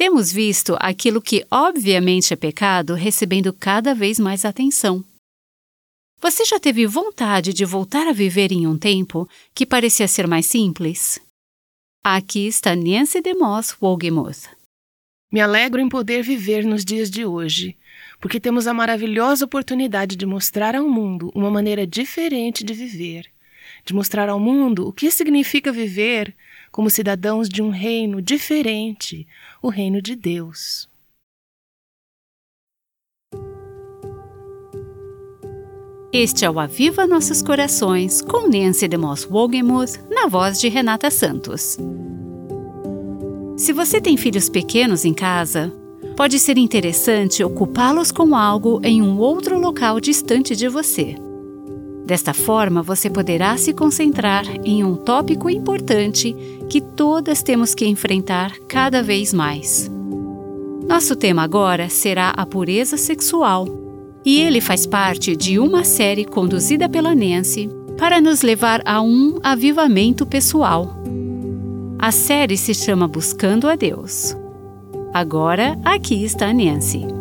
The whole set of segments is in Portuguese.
Temos visto aquilo que obviamente é pecado recebendo cada vez mais atenção. Você já teve vontade de voltar a viver em um tempo que parecia ser mais simples? Aqui está Nancy DeMoss Wogemuth. Me alegro em poder viver nos dias de hoje, porque temos a maravilhosa oportunidade de mostrar ao mundo uma maneira diferente de viver, de mostrar ao mundo o que significa viver como cidadãos de um reino diferente, o reino de Deus. Este é o Aviva Nossos Corações, com Nancy DeMoss Wogemuth, na voz de Renata Santos. Se você tem filhos pequenos em casa, pode ser interessante ocupá-los com algo em um outro local distante de você. Desta forma, você poderá se concentrar em um tópico importante que todas temos que enfrentar cada vez mais. Nosso tema agora será a pureza sexual e ele faz parte de uma série conduzida pela Nancy para nos levar a um avivamento pessoal. A série se chama Buscando a Deus. Agora, aqui está a Nancy.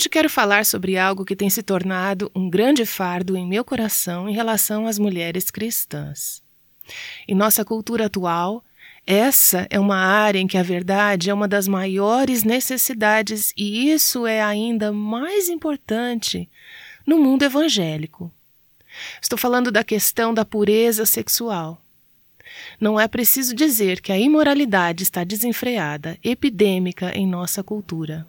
Hoje quero falar sobre algo que tem se tornado um grande fardo em meu coração em relação às mulheres cristãs. Em nossa cultura atual, essa é uma área em que a verdade é uma das maiores necessidades e isso é ainda mais importante no mundo evangélico. Estou falando da questão da pureza sexual. Não é preciso dizer que a imoralidade está desenfreada, epidêmica em nossa cultura.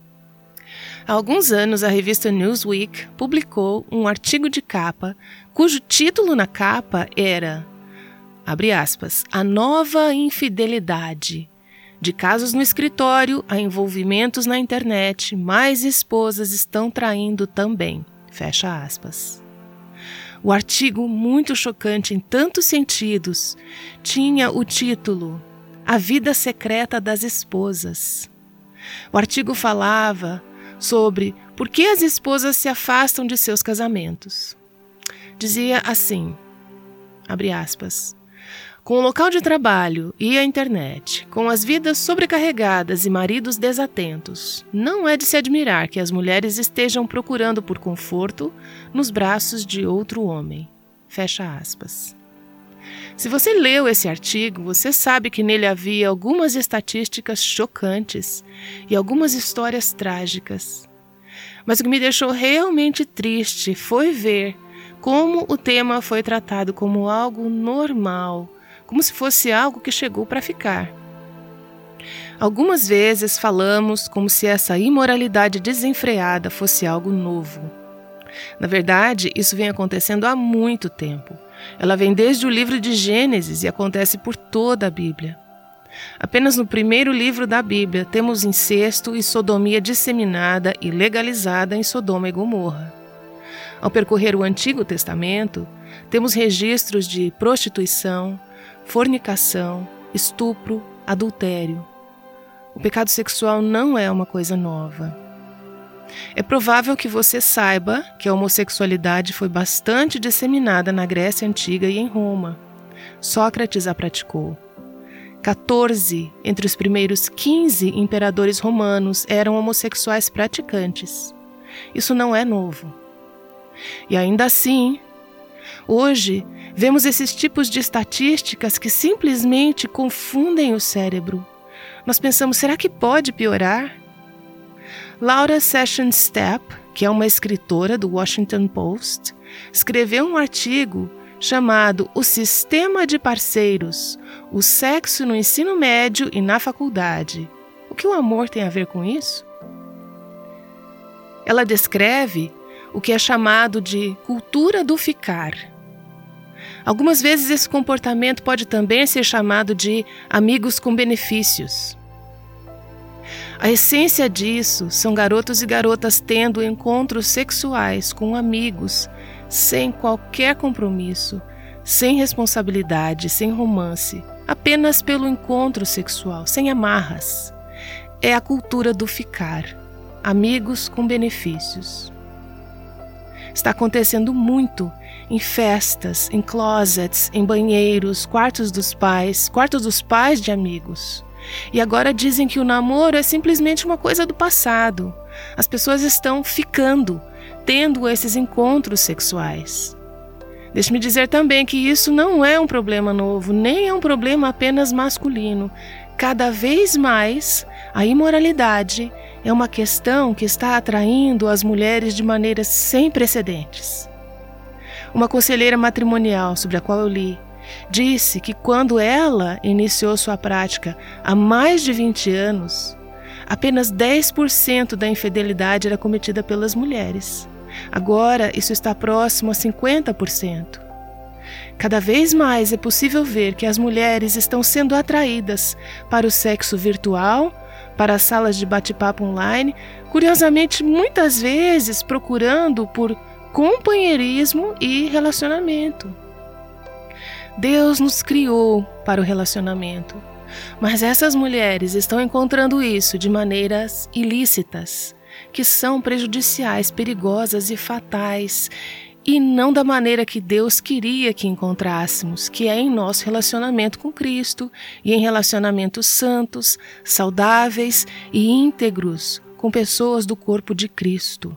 Há alguns anos, a revista Newsweek publicou um artigo de capa cujo título na capa era abre aspas, a nova infidelidade. De casos no escritório a envolvimentos na internet, mais esposas estão traindo também. Fecha aspas. O artigo, muito chocante em tantos sentidos, tinha o título A Vida Secreta das Esposas. O artigo falava sobre por que as esposas se afastam de seus casamentos. Dizia assim: abre aspas. Com o local de trabalho e a internet, com as vidas sobrecarregadas e maridos desatentos, não é de se admirar que as mulheres estejam procurando por conforto nos braços de outro homem. Fecha aspas. Se você leu esse artigo, você sabe que nele havia algumas estatísticas chocantes e algumas histórias trágicas. Mas o que me deixou realmente triste foi ver como o tema foi tratado como algo normal como se fosse algo que chegou para ficar. Algumas vezes falamos como se essa imoralidade desenfreada fosse algo novo. Na verdade, isso vem acontecendo há muito tempo. Ela vem desde o livro de Gênesis e acontece por toda a Bíblia. Apenas no primeiro livro da Bíblia temos incesto e sodomia disseminada e legalizada em Sodoma e Gomorra. Ao percorrer o Antigo Testamento, temos registros de prostituição, fornicação, estupro, adultério. O pecado sexual não é uma coisa nova. É provável que você saiba que a homossexualidade foi bastante disseminada na Grécia Antiga e em Roma. Sócrates a praticou. 14 entre os primeiros 15 imperadores romanos eram homossexuais praticantes. Isso não é novo. E ainda assim, hoje Vemos esses tipos de estatísticas que simplesmente confundem o cérebro. Nós pensamos, será que pode piorar? Laura Sessions Stepp, que é uma escritora do Washington Post, escreveu um artigo chamado O Sistema de Parceiros: O Sexo no Ensino Médio e na Faculdade. O que o amor tem a ver com isso? Ela descreve o que é chamado de cultura do ficar Algumas vezes esse comportamento pode também ser chamado de amigos com benefícios. A essência disso são garotos e garotas tendo encontros sexuais com amigos, sem qualquer compromisso, sem responsabilidade, sem romance, apenas pelo encontro sexual, sem amarras. É a cultura do ficar, amigos com benefícios. Está acontecendo muito em festas, em closets, em banheiros, quartos dos pais, quartos dos pais de amigos. E agora dizem que o namoro é simplesmente uma coisa do passado. As pessoas estão ficando, tendo esses encontros sexuais. Deixe-me dizer também que isso não é um problema novo, nem é um problema apenas masculino. Cada vez mais, a imoralidade é uma questão que está atraindo as mulheres de maneiras sem precedentes. Uma conselheira matrimonial sobre a qual eu li disse que quando ela iniciou sua prática há mais de 20 anos, apenas 10% da infidelidade era cometida pelas mulheres. Agora isso está próximo a 50%. Cada vez mais é possível ver que as mulheres estão sendo atraídas para o sexo virtual, para as salas de bate-papo online, curiosamente, muitas vezes procurando por companheirismo e relacionamento. Deus nos criou para o relacionamento, mas essas mulheres estão encontrando isso de maneiras ilícitas, que são prejudiciais, perigosas e fatais, e não da maneira que Deus queria que encontrássemos, que é em nosso relacionamento com Cristo e em relacionamentos santos, saudáveis e íntegros com pessoas do corpo de Cristo.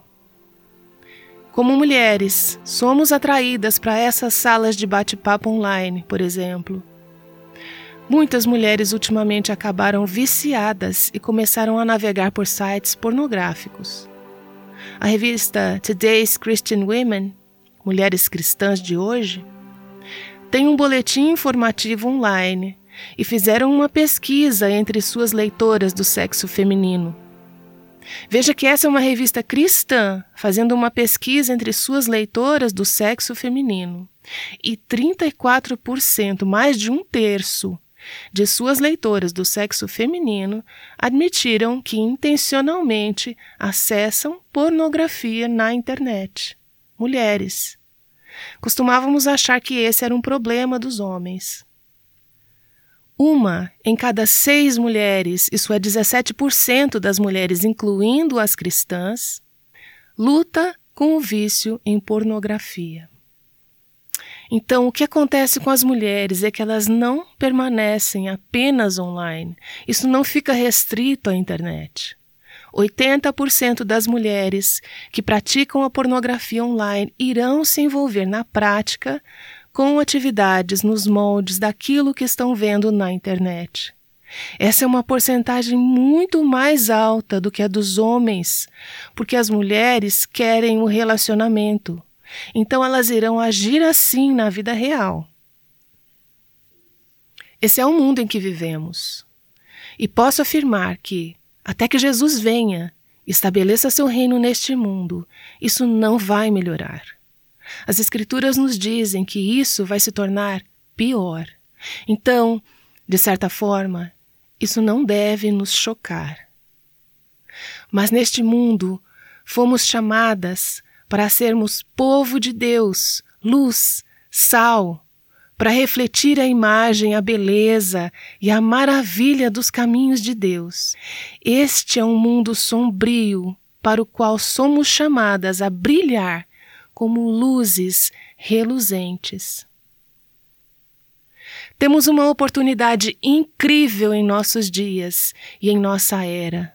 Como mulheres, somos atraídas para essas salas de bate-papo online, por exemplo. Muitas mulheres ultimamente acabaram viciadas e começaram a navegar por sites pornográficos. A revista Today's Christian Women, Mulheres Cristãs de Hoje, tem um boletim informativo online e fizeram uma pesquisa entre suas leitoras do sexo feminino. Veja que essa é uma revista cristã, fazendo uma pesquisa entre suas leitoras do sexo feminino. E 34%, mais de um terço, de suas leitoras do sexo feminino admitiram que intencionalmente acessam pornografia na internet. Mulheres. Costumávamos achar que esse era um problema dos homens. Uma em cada seis mulheres, isso é 17% das mulheres, incluindo as cristãs, luta com o vício em pornografia. Então, o que acontece com as mulheres é que elas não permanecem apenas online. Isso não fica restrito à internet. 80% das mulheres que praticam a pornografia online irão se envolver na prática com atividades nos moldes daquilo que estão vendo na internet. Essa é uma porcentagem muito mais alta do que a dos homens, porque as mulheres querem o relacionamento. Então elas irão agir assim na vida real. Esse é o mundo em que vivemos. E posso afirmar que, até que Jesus venha, estabeleça seu reino neste mundo, isso não vai melhorar. As Escrituras nos dizem que isso vai se tornar pior. Então, de certa forma, isso não deve nos chocar. Mas neste mundo, fomos chamadas para sermos povo de Deus, luz, sal, para refletir a imagem, a beleza e a maravilha dos caminhos de Deus. Este é um mundo sombrio para o qual somos chamadas a brilhar como luzes reluzentes. Temos uma oportunidade incrível em nossos dias e em nossa era.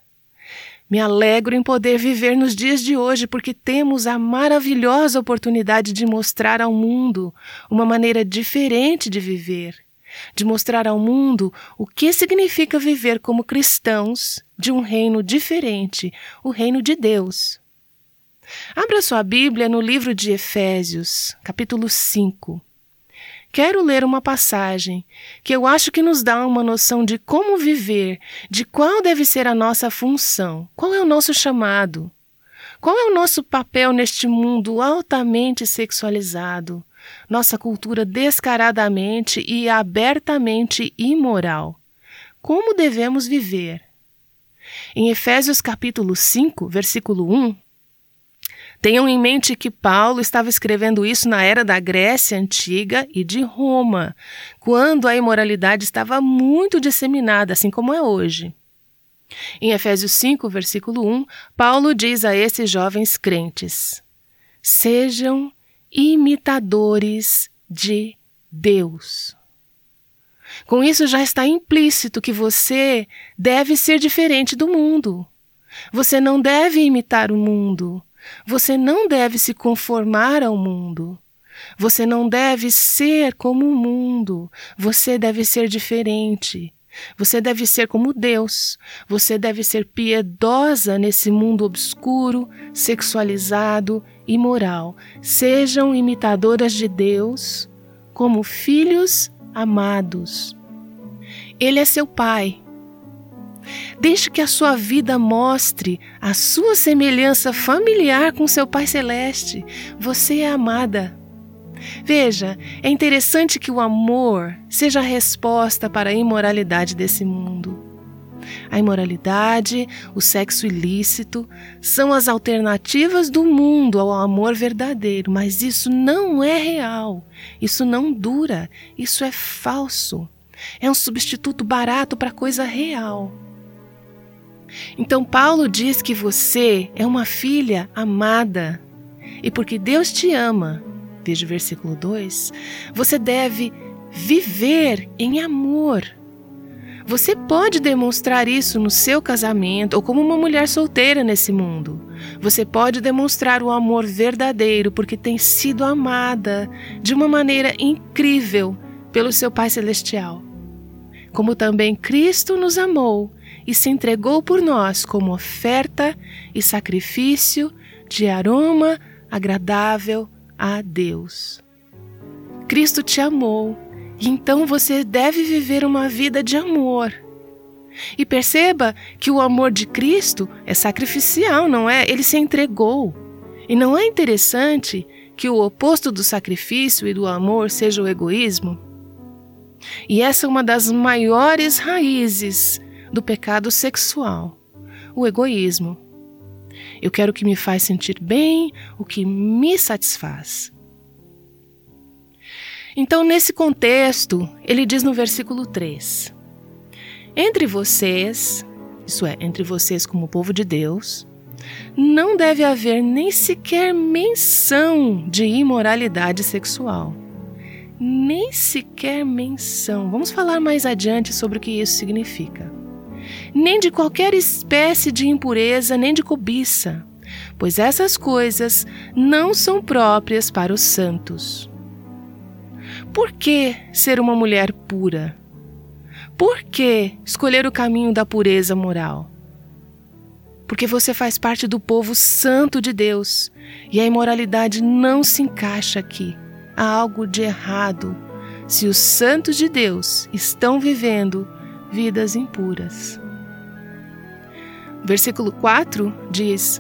Me alegro em poder viver nos dias de hoje porque temos a maravilhosa oportunidade de mostrar ao mundo uma maneira diferente de viver, de mostrar ao mundo o que significa viver como cristãos de um reino diferente, o reino de Deus. Abra sua Bíblia no livro de Efésios, capítulo 5. Quero ler uma passagem que eu acho que nos dá uma noção de como viver, de qual deve ser a nossa função, qual é o nosso chamado, qual é o nosso papel neste mundo altamente sexualizado, nossa cultura descaradamente e abertamente imoral. Como devemos viver? Em Efésios capítulo 5, versículo 1, Tenham em mente que Paulo estava escrevendo isso na era da Grécia Antiga e de Roma, quando a imoralidade estava muito disseminada, assim como é hoje. Em Efésios 5, versículo 1, Paulo diz a esses jovens crentes: Sejam imitadores de Deus. Com isso já está implícito que você deve ser diferente do mundo. Você não deve imitar o mundo. Você não deve se conformar ao mundo. Você não deve ser como o mundo. Você deve ser diferente. Você deve ser como Deus. Você deve ser piedosa nesse mundo obscuro, sexualizado e moral. Sejam imitadoras de Deus como filhos amados. Ele é seu Pai. Deixe que a sua vida mostre a sua semelhança familiar com seu Pai Celeste. Você é amada. Veja, é interessante que o amor seja a resposta para a imoralidade desse mundo. A imoralidade, o sexo ilícito, são as alternativas do mundo ao amor verdadeiro, mas isso não é real, isso não dura, isso é falso. É um substituto barato para coisa real. Então, Paulo diz que você é uma filha amada, e porque Deus te ama, veja o versículo 2, você deve viver em amor. Você pode demonstrar isso no seu casamento ou como uma mulher solteira nesse mundo. Você pode demonstrar o amor verdadeiro porque tem sido amada de uma maneira incrível pelo seu Pai Celestial. Como também Cristo nos amou e se entregou por nós como oferta e sacrifício de aroma agradável a Deus. Cristo te amou e então você deve viver uma vida de amor. E perceba que o amor de Cristo é sacrificial, não é? Ele se entregou. E não é interessante que o oposto do sacrifício e do amor seja o egoísmo? E essa é uma das maiores raízes do pecado sexual, o egoísmo. Eu quero o que me faz sentir bem, o que me satisfaz. Então, nesse contexto, ele diz no versículo 3: Entre vocês, isso é, entre vocês como povo de Deus, não deve haver nem sequer menção de imoralidade sexual. Nem sequer menção. Vamos falar mais adiante sobre o que isso significa. Nem de qualquer espécie de impureza, nem de cobiça, pois essas coisas não são próprias para os santos. Por que ser uma mulher pura? Por que escolher o caminho da pureza moral? Porque você faz parte do povo santo de Deus e a imoralidade não se encaixa aqui. Há algo de errado se os santos de Deus estão vivendo vidas impuras. Versículo 4 diz: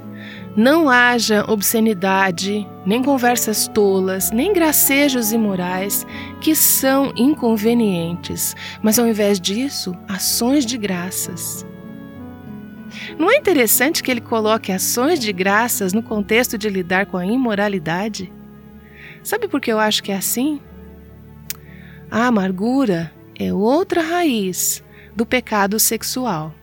não haja obscenidade, nem conversas tolas, nem gracejos imorais, que são inconvenientes, mas ao invés disso, ações de graças. Não é interessante que ele coloque ações de graças no contexto de lidar com a imoralidade? Sabe por que eu acho que é assim? A amargura é outra raiz do pecado sexual.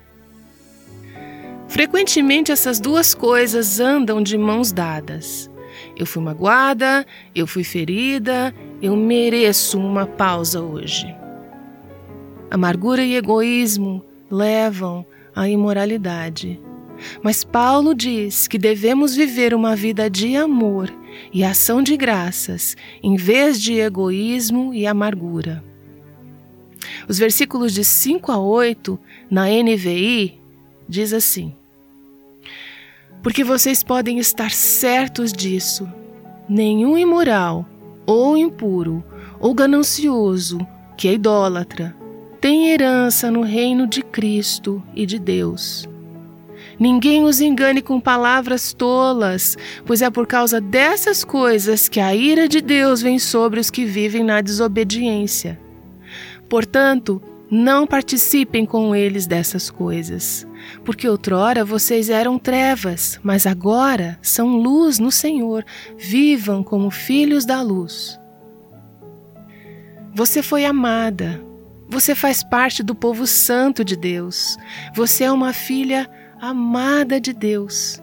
Frequentemente essas duas coisas andam de mãos dadas. Eu fui magoada, eu fui ferida, eu mereço uma pausa hoje. Amargura e egoísmo levam à imoralidade. Mas Paulo diz que devemos viver uma vida de amor e ação de graças, em vez de egoísmo e amargura. Os versículos de 5 a 8 na NVI diz assim: porque vocês podem estar certos disso. Nenhum imoral, ou impuro, ou ganancioso, que é idólatra, tem herança no reino de Cristo e de Deus. Ninguém os engane com palavras tolas, pois é por causa dessas coisas que a ira de Deus vem sobre os que vivem na desobediência. Portanto, não participem com eles dessas coisas, porque outrora vocês eram trevas, mas agora são luz no Senhor. Vivam como filhos da luz. Você foi amada. Você faz parte do povo santo de Deus. Você é uma filha amada de Deus.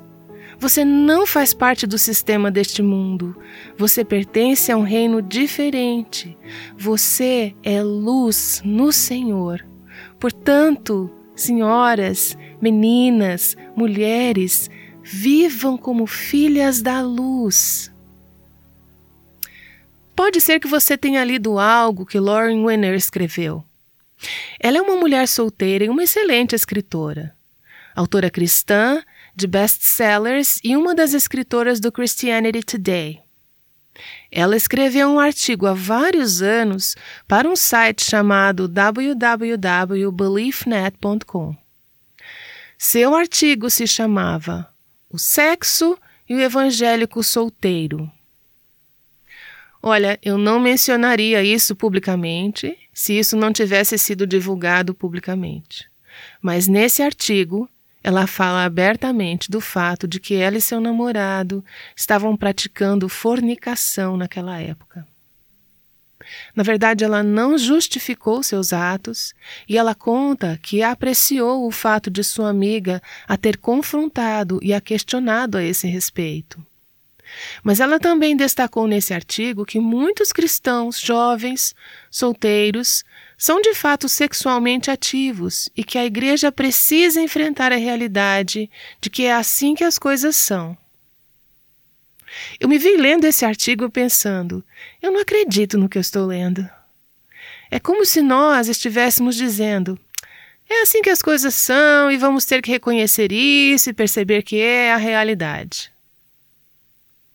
Você não faz parte do sistema deste mundo. Você pertence a um reino diferente. Você é luz no Senhor. Portanto, senhoras, meninas, mulheres, vivam como filhas da luz. Pode ser que você tenha lido algo que Lauren Winner escreveu. Ela é uma mulher solteira e uma excelente escritora. Autora cristã de best-sellers e uma das escritoras do Christianity Today. Ela escreveu um artigo há vários anos para um site chamado www.beliefnet.com. Seu artigo se chamava O Sexo e o Evangélico Solteiro. Olha, eu não mencionaria isso publicamente se isso não tivesse sido divulgado publicamente. Mas nesse artigo, ela fala abertamente do fato de que ela e seu namorado estavam praticando fornicação naquela época. Na verdade, ela não justificou seus atos e ela conta que apreciou o fato de sua amiga a ter confrontado e a questionado a esse respeito. Mas ela também destacou nesse artigo que muitos cristãos jovens, solteiros, são de fato sexualmente ativos e que a igreja precisa enfrentar a realidade de que é assim que as coisas são. Eu me vi lendo esse artigo pensando: eu não acredito no que eu estou lendo. É como se nós estivéssemos dizendo: é assim que as coisas são e vamos ter que reconhecer isso e perceber que é a realidade.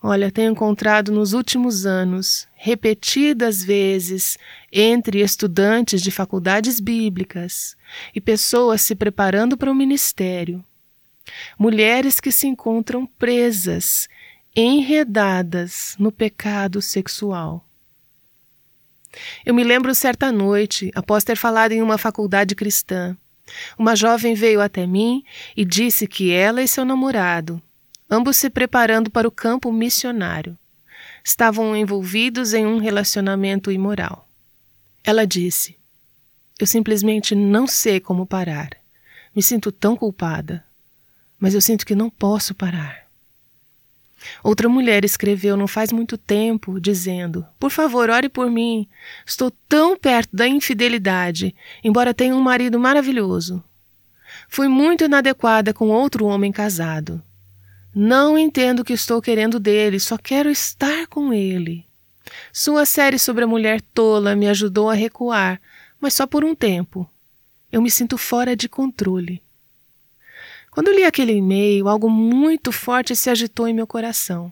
Olha, tenho encontrado nos últimos anos, repetidas vezes, entre estudantes de faculdades bíblicas e pessoas se preparando para o ministério, mulheres que se encontram presas, enredadas no pecado sexual. Eu me lembro certa noite, após ter falado em uma faculdade cristã, uma jovem veio até mim e disse que ela e seu namorado ambos se preparando para o campo missionário. Estavam envolvidos em um relacionamento imoral. Ela disse: Eu simplesmente não sei como parar. Me sinto tão culpada, mas eu sinto que não posso parar. Outra mulher escreveu não faz muito tempo, dizendo: Por favor, ore por mim. Estou tão perto da infidelidade, embora tenha um marido maravilhoso. Fui muito inadequada com outro homem casado. Não entendo o que estou querendo dele, só quero estar com ele. Sua série sobre a mulher tola me ajudou a recuar, mas só por um tempo. Eu me sinto fora de controle. Quando li aquele e-mail, algo muito forte se agitou em meu coração.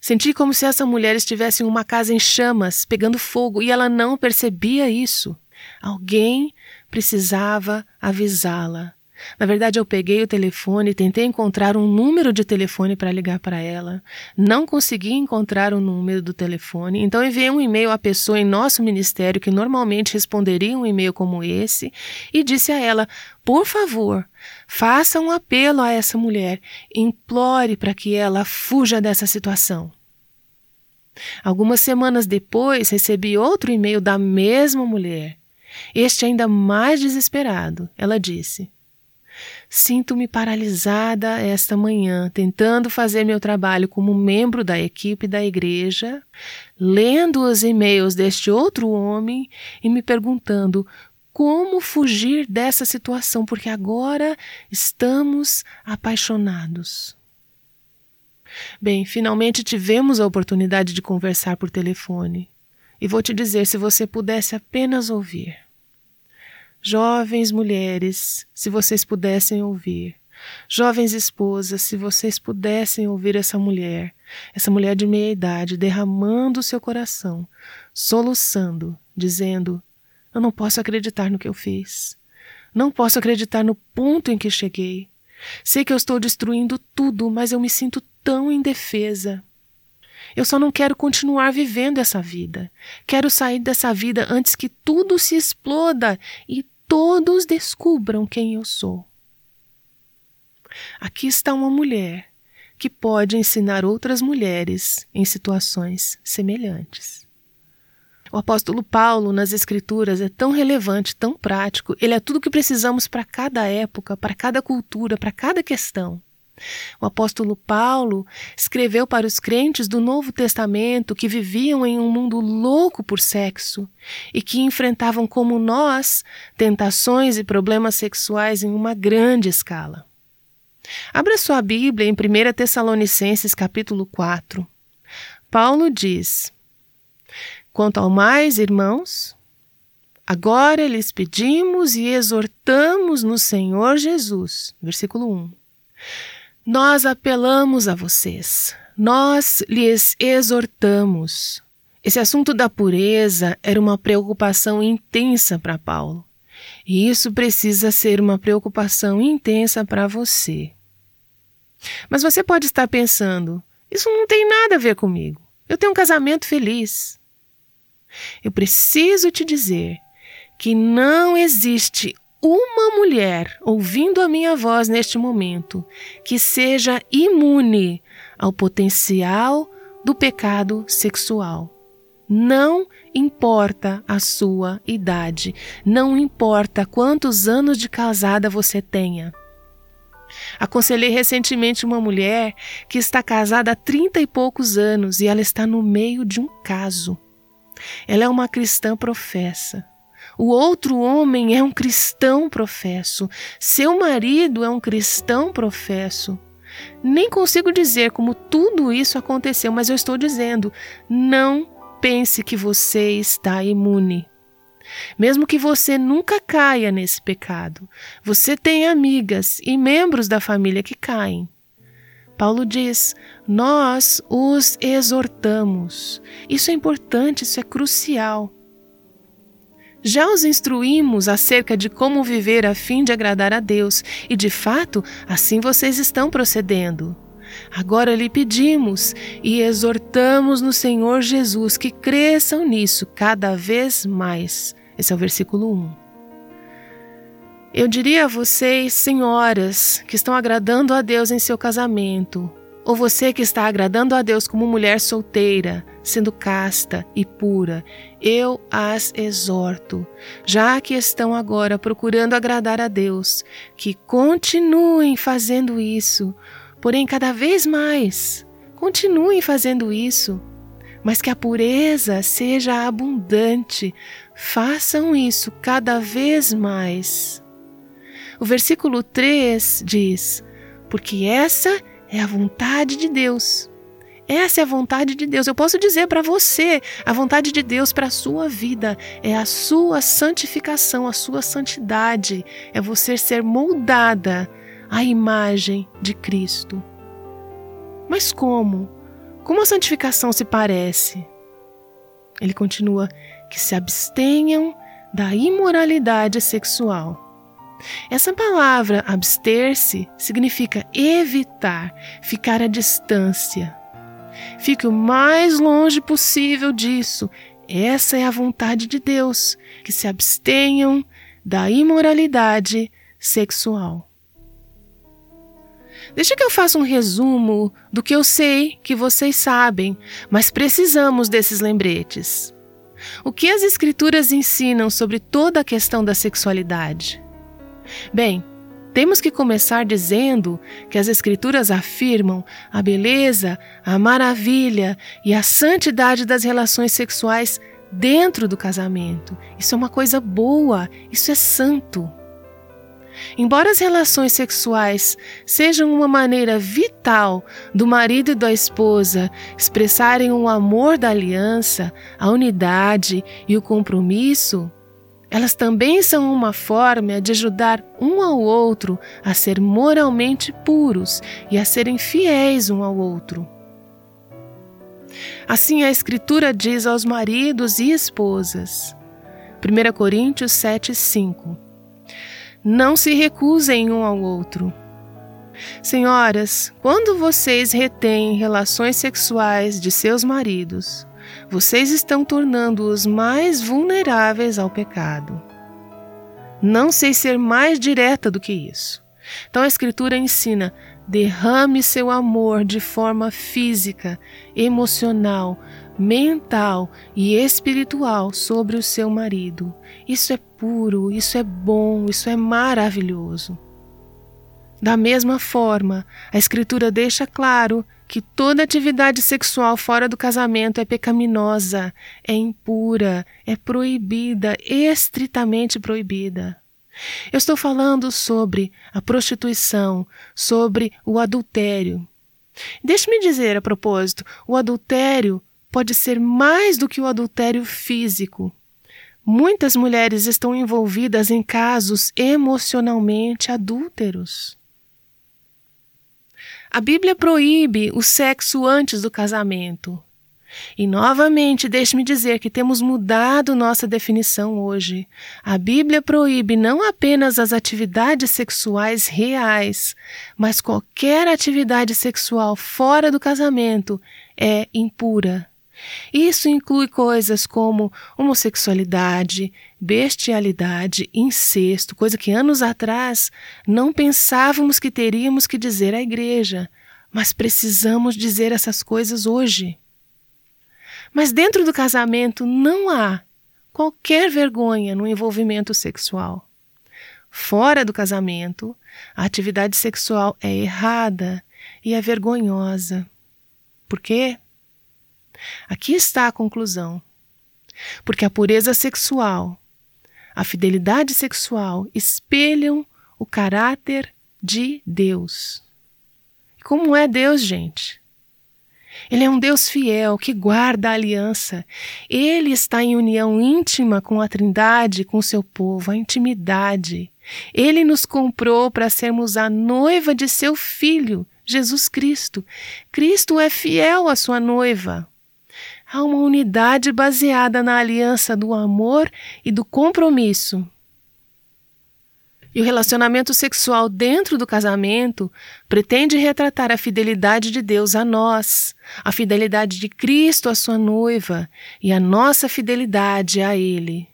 Senti como se essa mulher estivesse em uma casa em chamas, pegando fogo, e ela não percebia isso. Alguém precisava avisá-la. Na verdade, eu peguei o telefone, tentei encontrar um número de telefone para ligar para ela. Não consegui encontrar o número do telefone, então enviei um e-mail à pessoa em nosso ministério que normalmente responderia um e-mail como esse e disse a ela: por favor, faça um apelo a essa mulher, implore para que ela fuja dessa situação. Algumas semanas depois, recebi outro e-mail da mesma mulher. Este ainda mais desesperado. Ela disse: Sinto-me paralisada esta manhã, tentando fazer meu trabalho como membro da equipe da igreja, lendo os e-mails deste outro homem e me perguntando como fugir dessa situação, porque agora estamos apaixonados. Bem, finalmente tivemos a oportunidade de conversar por telefone. E vou te dizer: se você pudesse apenas ouvir. Jovens mulheres, se vocês pudessem ouvir. Jovens esposas, se vocês pudessem ouvir essa mulher, essa mulher de meia idade, derramando o seu coração, soluçando, dizendo: Eu não posso acreditar no que eu fiz. Não posso acreditar no ponto em que cheguei. Sei que eu estou destruindo tudo, mas eu me sinto tão indefesa. Eu só não quero continuar vivendo essa vida. Quero sair dessa vida antes que tudo se exploda e todos descubram quem eu sou. Aqui está uma mulher que pode ensinar outras mulheres em situações semelhantes. O apóstolo Paulo, nas Escrituras, é tão relevante, tão prático, ele é tudo o que precisamos para cada época, para cada cultura, para cada questão. O apóstolo Paulo escreveu para os crentes do Novo Testamento que viviam em um mundo louco por sexo e que enfrentavam, como nós, tentações e problemas sexuais em uma grande escala. Abra sua Bíblia em 1 Tessalonicenses capítulo 4. Paulo diz: Quanto ao mais, irmãos, agora lhes pedimos e exortamos no Senhor Jesus. Versículo 1 nós apelamos a vocês, nós lhes exortamos. Esse assunto da pureza era uma preocupação intensa para Paulo. E isso precisa ser uma preocupação intensa para você. Mas você pode estar pensando: isso não tem nada a ver comigo. Eu tenho um casamento feliz. Eu preciso te dizer que não existe uma mulher ouvindo a minha voz neste momento que seja imune ao potencial do pecado sexual. Não importa a sua idade, não importa quantos anos de casada você tenha. Aconselhei recentemente uma mulher que está casada há trinta e poucos anos e ela está no meio de um caso. Ela é uma cristã professa. O outro homem é um cristão professo. Seu marido é um cristão professo. Nem consigo dizer como tudo isso aconteceu, mas eu estou dizendo: não pense que você está imune. Mesmo que você nunca caia nesse pecado, você tem amigas e membros da família que caem. Paulo diz: Nós os exortamos. Isso é importante, isso é crucial. Já os instruímos acerca de como viver a fim de agradar a Deus, e de fato, assim vocês estão procedendo. Agora lhe pedimos e exortamos no Senhor Jesus que cresçam nisso cada vez mais. Esse é o versículo 1. Eu diria a vocês, senhoras, que estão agradando a Deus em seu casamento, ou você que está agradando a Deus como mulher solteira, sendo casta e pura, eu as exorto, já que estão agora procurando agradar a Deus, que continuem fazendo isso, porém cada vez mais, continuem fazendo isso, mas que a pureza seja abundante, façam isso cada vez mais. O versículo 3 diz: Porque essa é a vontade de Deus. Essa é a vontade de Deus. Eu posso dizer para você, a vontade de Deus para a sua vida é a sua santificação, a sua santidade, é você ser moldada à imagem de Cristo. Mas como? Como a santificação se parece? Ele continua que se abstenham da imoralidade sexual essa palavra abster-se significa evitar, ficar à distância. Fique o mais longe possível disso. Essa é a vontade de Deus, que se abstenham da imoralidade sexual. Deixa que eu faça um resumo do que eu sei que vocês sabem, mas precisamos desses lembretes. O que as Escrituras ensinam sobre toda a questão da sexualidade? Bem, temos que começar dizendo que as Escrituras afirmam a beleza, a maravilha e a santidade das relações sexuais dentro do casamento. Isso é uma coisa boa, isso é santo. Embora as relações sexuais sejam uma maneira vital do marido e da esposa expressarem o amor da aliança, a unidade e o compromisso, elas também são uma forma de ajudar um ao outro a ser moralmente puros e a serem fiéis um ao outro. Assim a Escritura diz aos maridos e esposas. 1 Coríntios 7,5 Não se recusem um ao outro. Senhoras, quando vocês retêm relações sexuais de seus maridos, vocês estão tornando-os mais vulneráveis ao pecado. Não sei ser mais direta do que isso. Então a Escritura ensina: derrame seu amor de forma física, emocional, mental e espiritual sobre o seu marido. Isso é puro, isso é bom, isso é maravilhoso. Da mesma forma, a Escritura deixa claro que toda atividade sexual fora do casamento é pecaminosa, é impura, é proibida, estritamente proibida. Eu estou falando sobre a prostituição, sobre o adultério. Deixe-me dizer a propósito: o adultério pode ser mais do que o adultério físico. Muitas mulheres estão envolvidas em casos emocionalmente adúlteros. A Bíblia proíbe o sexo antes do casamento. E novamente, deixe-me dizer que temos mudado nossa definição hoje. A Bíblia proíbe não apenas as atividades sexuais reais, mas qualquer atividade sexual fora do casamento é impura. Isso inclui coisas como homossexualidade, bestialidade, incesto, coisa que anos atrás não pensávamos que teríamos que dizer à igreja, mas precisamos dizer essas coisas hoje. Mas dentro do casamento não há qualquer vergonha no envolvimento sexual. Fora do casamento, a atividade sexual é errada e é vergonhosa. Por quê? Aqui está a conclusão. Porque a pureza sexual, a fidelidade sexual espelham o caráter de Deus. Como é Deus, gente? Ele é um Deus fiel que guarda a aliança. Ele está em união íntima com a Trindade, com o seu povo, a intimidade. Ele nos comprou para sermos a noiva de seu filho, Jesus Cristo. Cristo é fiel à sua noiva. Há uma unidade baseada na aliança do amor e do compromisso. E o relacionamento sexual dentro do casamento pretende retratar a fidelidade de Deus a nós, a fidelidade de Cristo à sua noiva e a nossa fidelidade a Ele.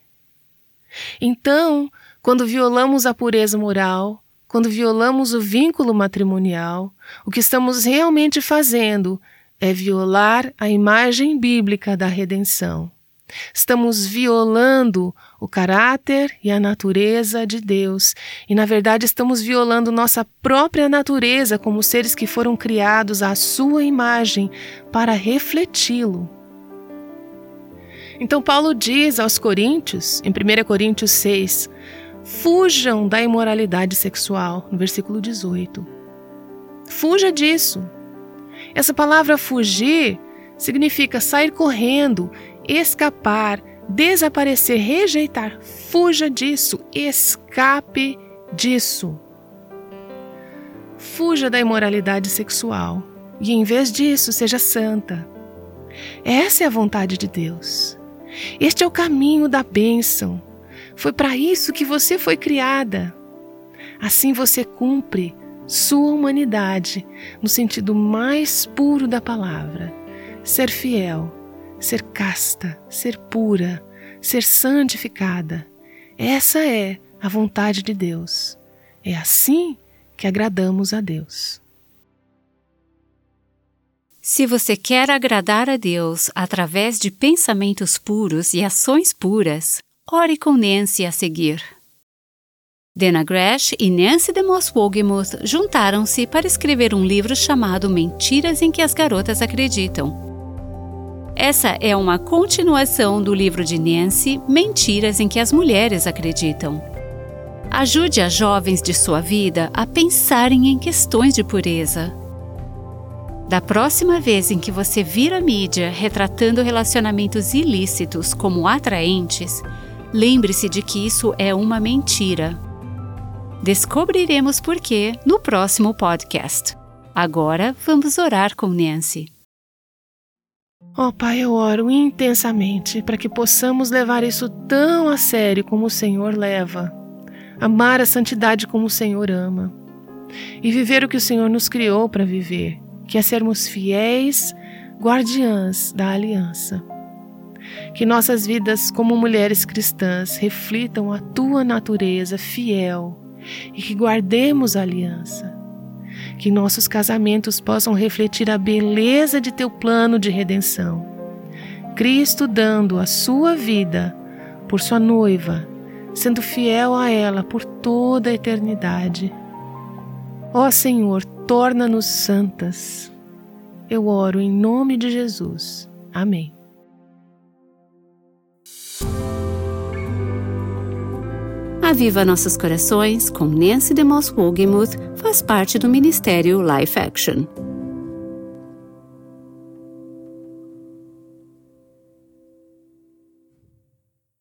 Então, quando violamos a pureza moral, quando violamos o vínculo matrimonial, o que estamos realmente fazendo é violar a imagem bíblica da redenção. Estamos violando o caráter e a natureza de Deus, e na verdade estamos violando nossa própria natureza como seres que foram criados à sua imagem para refleti-lo. Então, Paulo diz aos Coríntios, em 1 Coríntios 6, fujam da imoralidade sexual, no versículo 18. Fuja disso. Essa palavra fugir significa sair correndo, escapar, desaparecer, rejeitar. Fuja disso, escape disso. Fuja da imoralidade sexual e, em vez disso, seja santa. Essa é a vontade de Deus. Este é o caminho da bênção. Foi para isso que você foi criada. Assim você cumpre sua humanidade no sentido mais puro da palavra. Ser fiel, ser casta, ser pura, ser santificada. Essa é a vontade de Deus. É assim que agradamos a Deus. Se você quer agradar a Deus através de pensamentos puros e ações puras, ore com Nancy a seguir. Dana Gresh e Nancy DeMoss Wogemuth juntaram-se para escrever um livro chamado Mentiras em que as Garotas Acreditam. Essa é uma continuação do livro de Nancy, Mentiras em que as Mulheres Acreditam. Ajude as jovens de sua vida a pensarem em questões de pureza. Da próxima vez em que você vir a mídia retratando relacionamentos ilícitos como atraentes, lembre-se de que isso é uma mentira. Descobriremos por quê no próximo podcast. Agora vamos orar com Nancy. Ó oh, Pai, eu oro intensamente para que possamos levar isso tão a sério como o Senhor leva, amar a santidade como o Senhor ama e viver o que o Senhor nos criou para viver, que é sermos fiéis guardiãs da aliança. Que nossas vidas como mulheres cristãs reflitam a tua natureza fiel e que guardemos a aliança. Que nossos casamentos possam refletir a beleza de teu plano de redenção. Cristo dando a sua vida por sua noiva, sendo fiel a ela por toda a eternidade. Ó Senhor, torna-nos santas. Eu oro em nome de Jesus. Amém. Aviva Nossos Corações, com Nancy DeMoss Wogemuth, faz parte do Ministério Life Action.